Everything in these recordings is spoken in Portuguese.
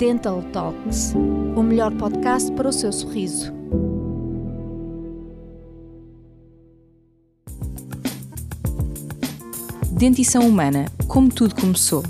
Dental Talks, o melhor podcast para o seu sorriso. Dentição humana, como tudo começou.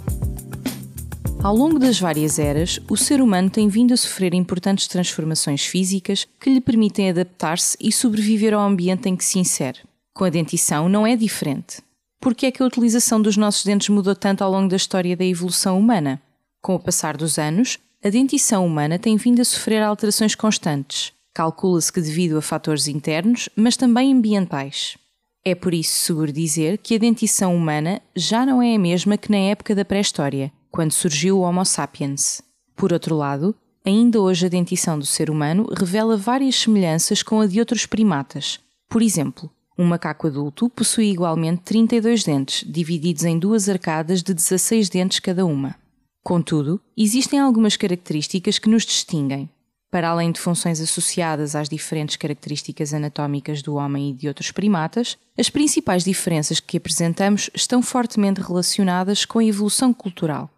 Ao longo das várias eras, o ser humano tem vindo a sofrer importantes transformações físicas que lhe permitem adaptar-se e sobreviver ao ambiente em que se insere. Com a dentição não é diferente. Por que é que a utilização dos nossos dentes mudou tanto ao longo da história da evolução humana? Com o passar dos anos, a dentição humana tem vindo a sofrer alterações constantes. Calcula-se que devido a fatores internos, mas também ambientais. É por isso seguro dizer que a dentição humana já não é a mesma que na época da pré-história, quando surgiu o Homo sapiens. Por outro lado, ainda hoje a dentição do ser humano revela várias semelhanças com a de outros primatas. Por exemplo, um macaco adulto possui igualmente 32 dentes, divididos em duas arcadas de 16 dentes cada uma. Contudo, existem algumas características que nos distinguem. Para além de funções associadas às diferentes características anatómicas do homem e de outros primatas, as principais diferenças que apresentamos estão fortemente relacionadas com a evolução cultural.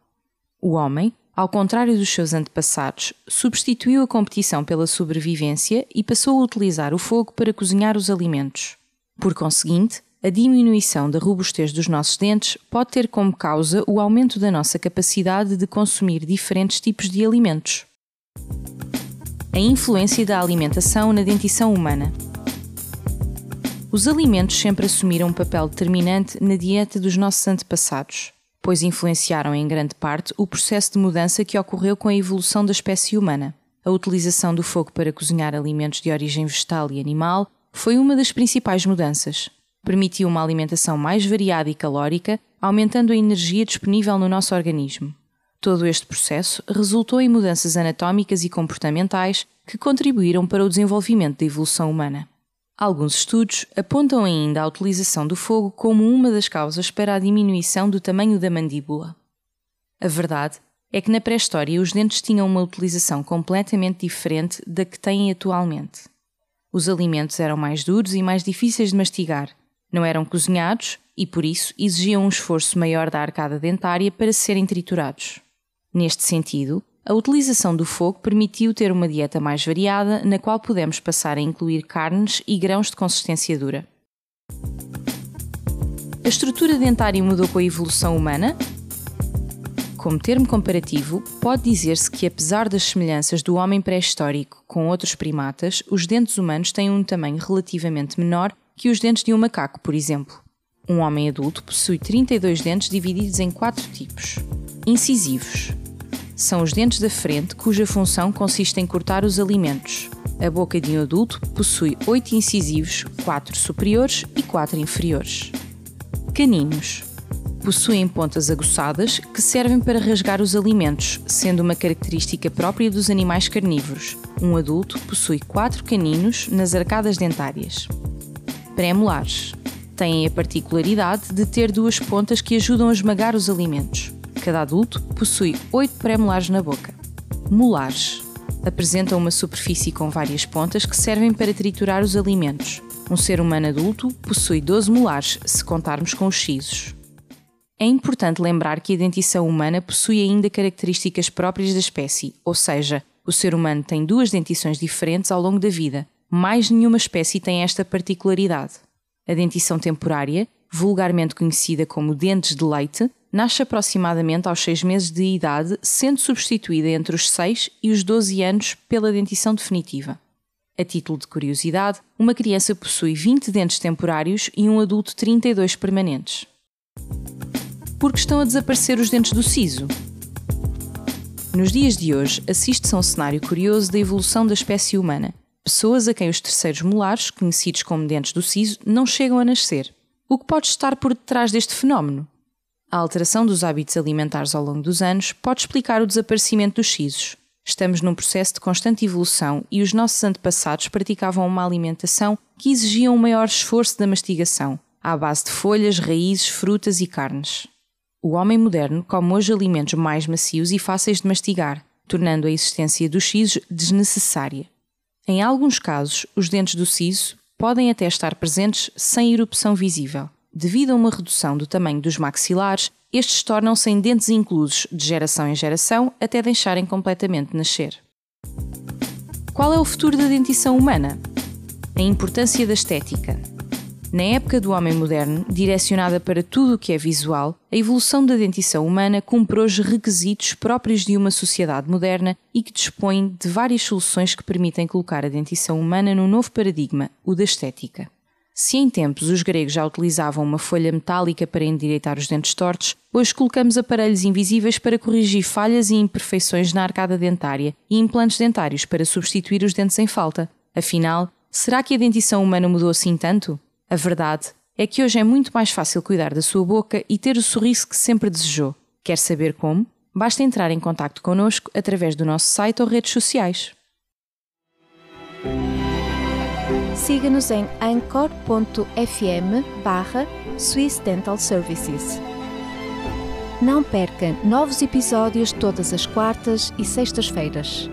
O homem, ao contrário dos seus antepassados, substituiu a competição pela sobrevivência e passou a utilizar o fogo para cozinhar os alimentos. Por conseguinte, a diminuição da robustez dos nossos dentes pode ter como causa o aumento da nossa capacidade de consumir diferentes tipos de alimentos. A influência da alimentação na dentição humana. Os alimentos sempre assumiram um papel determinante na dieta dos nossos antepassados, pois influenciaram em grande parte o processo de mudança que ocorreu com a evolução da espécie humana. A utilização do fogo para cozinhar alimentos de origem vegetal e animal foi uma das principais mudanças. Permitiu uma alimentação mais variada e calórica, aumentando a energia disponível no nosso organismo. Todo este processo resultou em mudanças anatómicas e comportamentais que contribuíram para o desenvolvimento da evolução humana. Alguns estudos apontam ainda a utilização do fogo como uma das causas para a diminuição do tamanho da mandíbula. A verdade é que na pré-história os dentes tinham uma utilização completamente diferente da que têm atualmente. Os alimentos eram mais duros e mais difíceis de mastigar, não eram cozinhados e, por isso, exigiam um esforço maior da arcada dentária para serem triturados. Neste sentido, a utilização do fogo permitiu ter uma dieta mais variada, na qual podemos passar a incluir carnes e grãos de consistência dura. A estrutura dentária mudou com a evolução humana? Como termo comparativo, pode dizer-se que, apesar das semelhanças do homem pré-histórico com outros primatas, os dentes humanos têm um tamanho relativamente menor que os dentes de um macaco, por exemplo. Um homem adulto possui 32 dentes divididos em quatro tipos. Incisivos. São os dentes da frente cuja função consiste em cortar os alimentos. A boca de um adulto possui 8 incisivos, 4 superiores e 4 inferiores. Caninos possuem pontas aguçadas que servem para rasgar os alimentos, sendo uma característica própria dos animais carnívoros. Um adulto possui quatro caninos nas arcadas dentárias. Pré-molares têm a particularidade de ter duas pontas que ajudam a esmagar os alimentos. Cada adulto possui oito pré-molares na boca. Molares apresentam uma superfície com várias pontas que servem para triturar os alimentos. Um ser humano adulto possui 12 molares, se contarmos com os sisos. É importante lembrar que a dentição humana possui ainda características próprias da espécie, ou seja, o ser humano tem duas dentições diferentes ao longo da vida. Mais nenhuma espécie tem esta particularidade. A dentição temporária, vulgarmente conhecida como dentes de leite, nasce aproximadamente aos 6 meses de idade, sendo substituída entre os 6 e os 12 anos pela dentição definitiva. A título de curiosidade, uma criança possui 20 dentes temporários e um adulto 32 permanentes porque estão a desaparecer os dentes do siso. Nos dias de hoje, assiste-se a um cenário curioso da evolução da espécie humana. Pessoas a quem os terceiros molares, conhecidos como dentes do siso, não chegam a nascer. O que pode estar por detrás deste fenómeno? A alteração dos hábitos alimentares ao longo dos anos pode explicar o desaparecimento dos sisos. Estamos num processo de constante evolução e os nossos antepassados praticavam uma alimentação que exigia um maior esforço da mastigação, à base de folhas, raízes, frutas e carnes. O homem moderno come hoje alimentos mais macios e fáceis de mastigar, tornando a existência dos sisos desnecessária. Em alguns casos, os dentes do siso podem até estar presentes sem erupção visível, devido a uma redução do tamanho dos maxilares estes tornam-se em dentes inclusos de geração em geração até deixarem completamente nascer. Qual é o futuro da dentição humana? A importância da estética. Na época do homem moderno, direcionada para tudo o que é visual, a evolução da dentição humana cumpre hoje requisitos próprios de uma sociedade moderna e que dispõe de várias soluções que permitem colocar a dentição humana num novo paradigma, o da estética. Se em tempos os gregos já utilizavam uma folha metálica para endireitar os dentes tortos, hoje colocamos aparelhos invisíveis para corrigir falhas e imperfeições na arcada dentária e implantes dentários para substituir os dentes em falta. Afinal, será que a dentição humana mudou assim tanto? A verdade é que hoje é muito mais fácil cuidar da sua boca e ter o sorriso que sempre desejou. Quer saber como? Basta entrar em contato connosco através do nosso site ou redes sociais. Siga-nos em anchor.fm barra Swiss Dental Services. Não perca novos episódios todas as quartas e sextas-feiras.